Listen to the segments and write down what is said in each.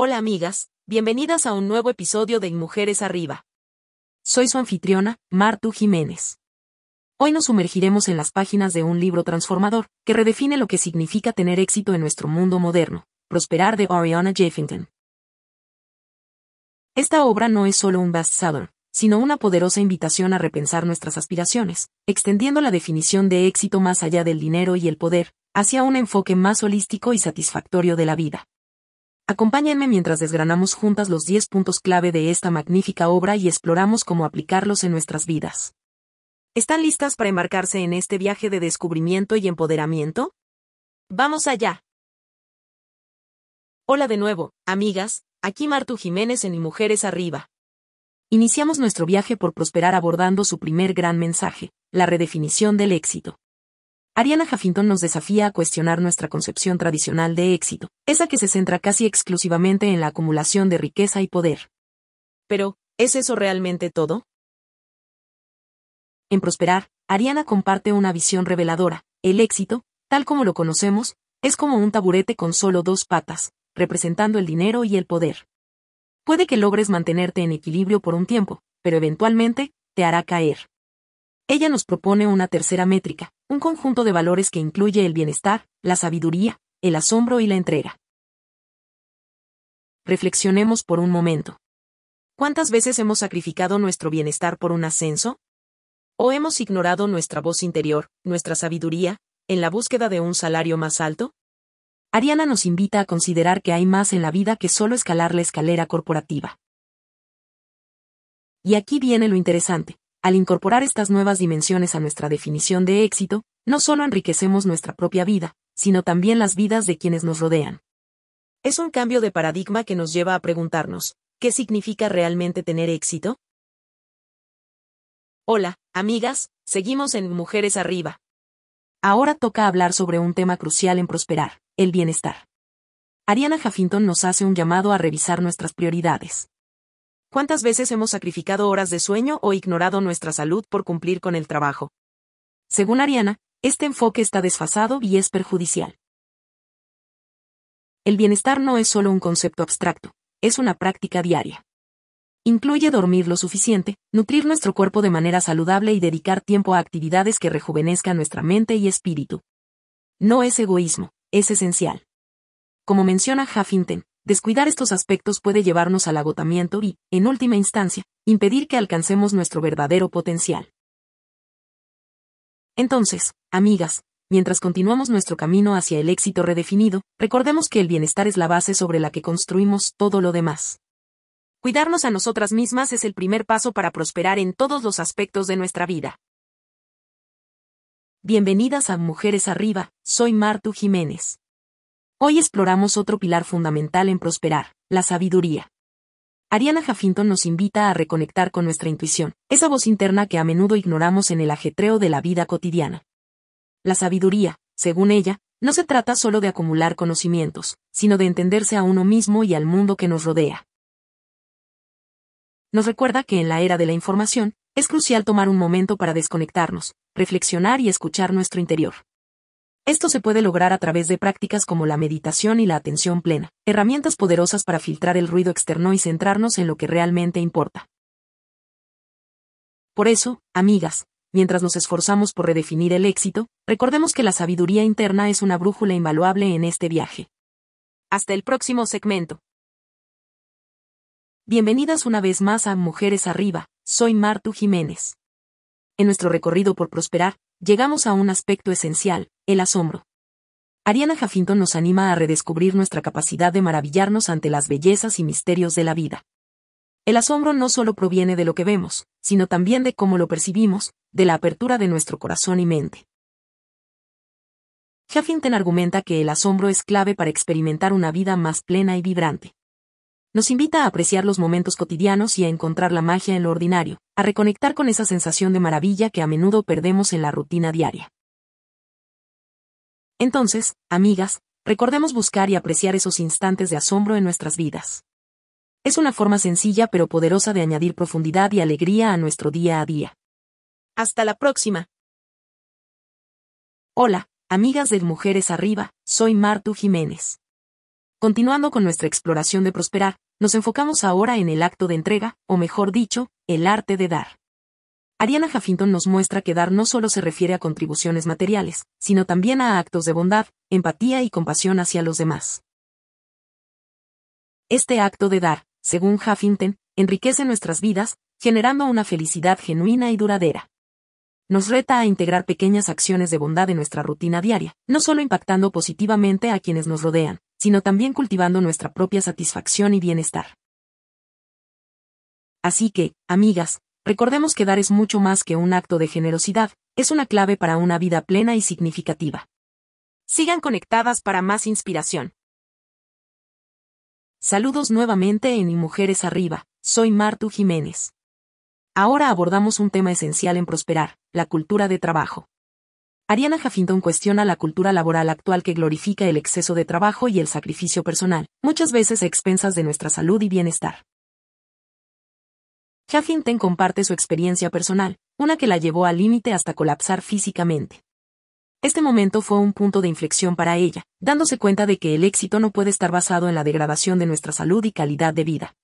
Hola amigas, bienvenidas a un nuevo episodio de Mujeres Arriba. Soy su anfitriona, Martu Jiménez. Hoy nos sumergiremos en las páginas de un libro transformador, que redefine lo que significa tener éxito en nuestro mundo moderno, Prosperar de Ariana Jeffington. Esta obra no es solo un bestseller, sino una poderosa invitación a repensar nuestras aspiraciones, extendiendo la definición de éxito más allá del dinero y el poder, hacia un enfoque más holístico y satisfactorio de la vida. Acompáñenme mientras desgranamos juntas los 10 puntos clave de esta magnífica obra y exploramos cómo aplicarlos en nuestras vidas. ¿Están listas para embarcarse en este viaje de descubrimiento y empoderamiento? ¡Vamos allá! Hola de nuevo, amigas, aquí Martu Jiménez en Y Mujeres Arriba. Iniciamos nuestro viaje por prosperar abordando su primer gran mensaje, la redefinición del éxito. Ariana Huffington nos desafía a cuestionar nuestra concepción tradicional de éxito, esa que se centra casi exclusivamente en la acumulación de riqueza y poder. Pero, ¿es eso realmente todo? En Prosperar, Ariana comparte una visión reveladora. El éxito, tal como lo conocemos, es como un taburete con solo dos patas, representando el dinero y el poder. Puede que logres mantenerte en equilibrio por un tiempo, pero eventualmente, te hará caer. Ella nos propone una tercera métrica, un conjunto de valores que incluye el bienestar, la sabiduría, el asombro y la entrega. Reflexionemos por un momento. ¿Cuántas veces hemos sacrificado nuestro bienestar por un ascenso? ¿O hemos ignorado nuestra voz interior, nuestra sabiduría, en la búsqueda de un salario más alto? Ariana nos invita a considerar que hay más en la vida que solo escalar la escalera corporativa. Y aquí viene lo interesante. Al incorporar estas nuevas dimensiones a nuestra definición de éxito, no solo enriquecemos nuestra propia vida, sino también las vidas de quienes nos rodean. Es un cambio de paradigma que nos lleva a preguntarnos, ¿qué significa realmente tener éxito? Hola, amigas, seguimos en Mujeres Arriba. Ahora toca hablar sobre un tema crucial en prosperar, el bienestar. Ariana Huffington nos hace un llamado a revisar nuestras prioridades. ¿Cuántas veces hemos sacrificado horas de sueño o ignorado nuestra salud por cumplir con el trabajo? Según Ariana, este enfoque está desfasado y es perjudicial. El bienestar no es solo un concepto abstracto, es una práctica diaria. Incluye dormir lo suficiente, nutrir nuestro cuerpo de manera saludable y dedicar tiempo a actividades que rejuvenezcan nuestra mente y espíritu. No es egoísmo, es esencial. Como menciona Huffington, Descuidar estos aspectos puede llevarnos al agotamiento y, en última instancia, impedir que alcancemos nuestro verdadero potencial. Entonces, amigas, mientras continuamos nuestro camino hacia el éxito redefinido, recordemos que el bienestar es la base sobre la que construimos todo lo demás. Cuidarnos a nosotras mismas es el primer paso para prosperar en todos los aspectos de nuestra vida. Bienvenidas a Mujeres Arriba, soy Martu Jiménez. Hoy exploramos otro pilar fundamental en prosperar, la sabiduría. Ariana Huffington nos invita a reconectar con nuestra intuición, esa voz interna que a menudo ignoramos en el ajetreo de la vida cotidiana. La sabiduría, según ella, no se trata solo de acumular conocimientos, sino de entenderse a uno mismo y al mundo que nos rodea. Nos recuerda que en la era de la información, es crucial tomar un momento para desconectarnos, reflexionar y escuchar nuestro interior. Esto se puede lograr a través de prácticas como la meditación y la atención plena, herramientas poderosas para filtrar el ruido externo y centrarnos en lo que realmente importa. Por eso, amigas, mientras nos esforzamos por redefinir el éxito, recordemos que la sabiduría interna es una brújula invaluable en este viaje. Hasta el próximo segmento. Bienvenidas una vez más a Mujeres Arriba, soy Martu Jiménez. En nuestro recorrido por prosperar, llegamos a un aspecto esencial, el asombro. Ariana Huffington nos anima a redescubrir nuestra capacidad de maravillarnos ante las bellezas y misterios de la vida. El asombro no solo proviene de lo que vemos, sino también de cómo lo percibimos, de la apertura de nuestro corazón y mente. Huffington argumenta que el asombro es clave para experimentar una vida más plena y vibrante nos invita a apreciar los momentos cotidianos y a encontrar la magia en lo ordinario, a reconectar con esa sensación de maravilla que a menudo perdemos en la rutina diaria. Entonces, amigas, recordemos buscar y apreciar esos instantes de asombro en nuestras vidas. Es una forma sencilla pero poderosa de añadir profundidad y alegría a nuestro día a día. Hasta la próxima. Hola, amigas de Mujeres Arriba, soy Martu Jiménez. Continuando con nuestra exploración de prosperar, nos enfocamos ahora en el acto de entrega, o mejor dicho, el arte de dar. Ariana Huffington nos muestra que dar no solo se refiere a contribuciones materiales, sino también a actos de bondad, empatía y compasión hacia los demás. Este acto de dar, según Huffington, enriquece nuestras vidas, generando una felicidad genuina y duradera. Nos reta a integrar pequeñas acciones de bondad en nuestra rutina diaria, no solo impactando positivamente a quienes nos rodean, sino también cultivando nuestra propia satisfacción y bienestar. Así que, amigas, recordemos que dar es mucho más que un acto de generosidad, es una clave para una vida plena y significativa. Sigan conectadas para más inspiración. Saludos nuevamente en Y Mujeres Arriba, soy Martu Jiménez. Ahora abordamos un tema esencial en Prosperar, la cultura de trabajo. Ariana Huffington cuestiona la cultura laboral actual que glorifica el exceso de trabajo y el sacrificio personal, muchas veces a expensas de nuestra salud y bienestar. Huffington comparte su experiencia personal, una que la llevó al límite hasta colapsar físicamente. Este momento fue un punto de inflexión para ella, dándose cuenta de que el éxito no puede estar basado en la degradación de nuestra salud y calidad de vida.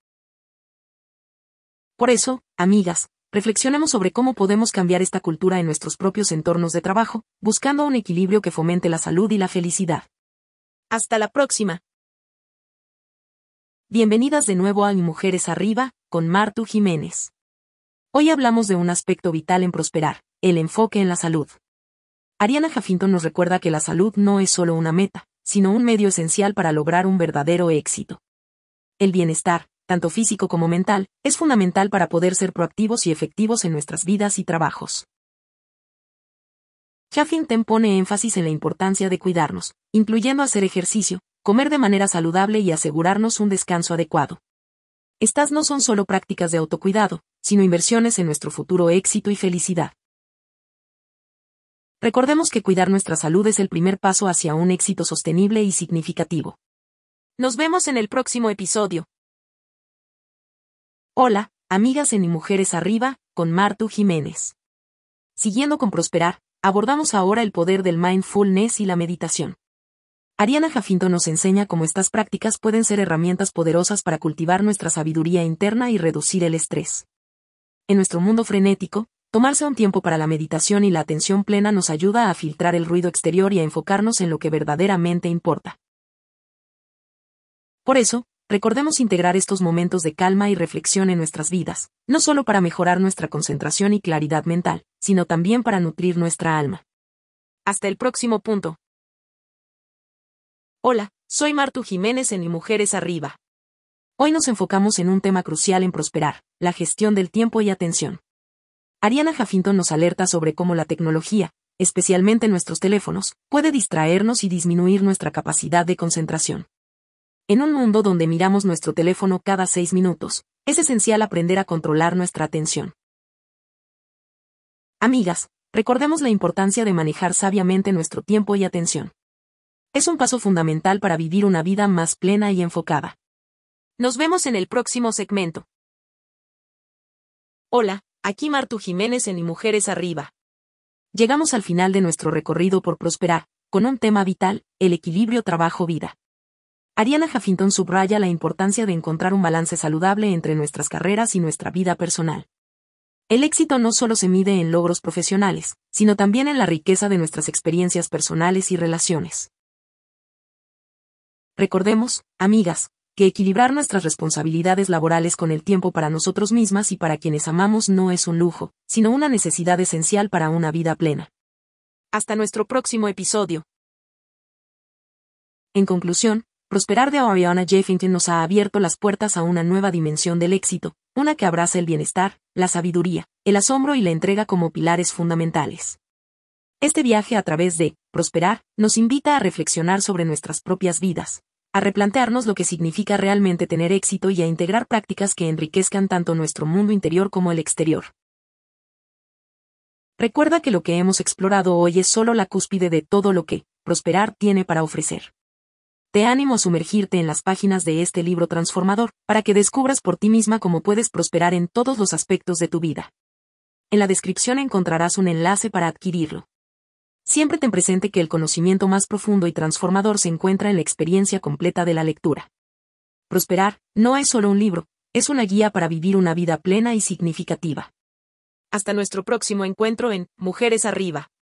Por eso, amigas, reflexionemos sobre cómo podemos cambiar esta cultura en nuestros propios entornos de trabajo, buscando un equilibrio que fomente la salud y la felicidad. Hasta la próxima. Bienvenidas de nuevo a Mujeres Arriba, con Martu Jiménez. Hoy hablamos de un aspecto vital en prosperar, el enfoque en la salud. Ariana Huffington nos recuerda que la salud no es solo una meta, sino un medio esencial para lograr un verdadero éxito. El bienestar, tanto físico como mental, es fundamental para poder ser proactivos y efectivos en nuestras vidas y trabajos. Huffington pone énfasis en la importancia de cuidarnos, incluyendo hacer ejercicio, comer de manera saludable y asegurarnos un descanso adecuado. Estas no son solo prácticas de autocuidado, sino inversiones en nuestro futuro éxito y felicidad. Recordemos que cuidar nuestra salud es el primer paso hacia un éxito sostenible y significativo. Nos vemos en el próximo episodio. Hola, amigas en y mujeres arriba, con Martu Jiménez. Siguiendo con Prosperar, abordamos ahora el poder del mindfulness y la meditación. Ariana Jafinto nos enseña cómo estas prácticas pueden ser herramientas poderosas para cultivar nuestra sabiduría interna y reducir el estrés. En nuestro mundo frenético, Tomarse un tiempo para la meditación y la atención plena nos ayuda a filtrar el ruido exterior y a enfocarnos en lo que verdaderamente importa. Por eso, recordemos integrar estos momentos de calma y reflexión en nuestras vidas, no solo para mejorar nuestra concentración y claridad mental, sino también para nutrir nuestra alma. Hasta el próximo punto. Hola, soy Martu Jiménez en Mi Mujeres Arriba. Hoy nos enfocamos en un tema crucial en prosperar, la gestión del tiempo y atención. Ariana Huffington nos alerta sobre cómo la tecnología, especialmente nuestros teléfonos, puede distraernos y disminuir nuestra capacidad de concentración. En un mundo donde miramos nuestro teléfono cada seis minutos, es esencial aprender a controlar nuestra atención. Amigas, recordemos la importancia de manejar sabiamente nuestro tiempo y atención. Es un paso fundamental para vivir una vida más plena y enfocada. Nos vemos en el próximo segmento. Hola, Aquí Martu Jiménez en Y Mujeres Arriba. Llegamos al final de nuestro recorrido por prosperar, con un tema vital, el equilibrio trabajo-vida. Ariana Huffington subraya la importancia de encontrar un balance saludable entre nuestras carreras y nuestra vida personal. El éxito no solo se mide en logros profesionales, sino también en la riqueza de nuestras experiencias personales y relaciones. Recordemos, amigas, que equilibrar nuestras responsabilidades laborales con el tiempo para nosotros mismas y para quienes amamos no es un lujo, sino una necesidad esencial para una vida plena. Hasta nuestro próximo episodio. En conclusión, Prosperar de Ariana Jeffington nos ha abierto las puertas a una nueva dimensión del éxito, una que abraza el bienestar, la sabiduría, el asombro y la entrega como pilares fundamentales. Este viaje a través de Prosperar nos invita a reflexionar sobre nuestras propias vidas, a replantearnos lo que significa realmente tener éxito y a integrar prácticas que enriquezcan tanto nuestro mundo interior como el exterior. Recuerda que lo que hemos explorado hoy es solo la cúspide de todo lo que Prosperar tiene para ofrecer. Te animo a sumergirte en las páginas de este libro transformador, para que descubras por ti misma cómo puedes prosperar en todos los aspectos de tu vida. En la descripción encontrarás un enlace para adquirirlo. Siempre ten presente que el conocimiento más profundo y transformador se encuentra en la experiencia completa de la lectura. Prosperar, no es solo un libro, es una guía para vivir una vida plena y significativa. Hasta nuestro próximo encuentro en Mujeres Arriba.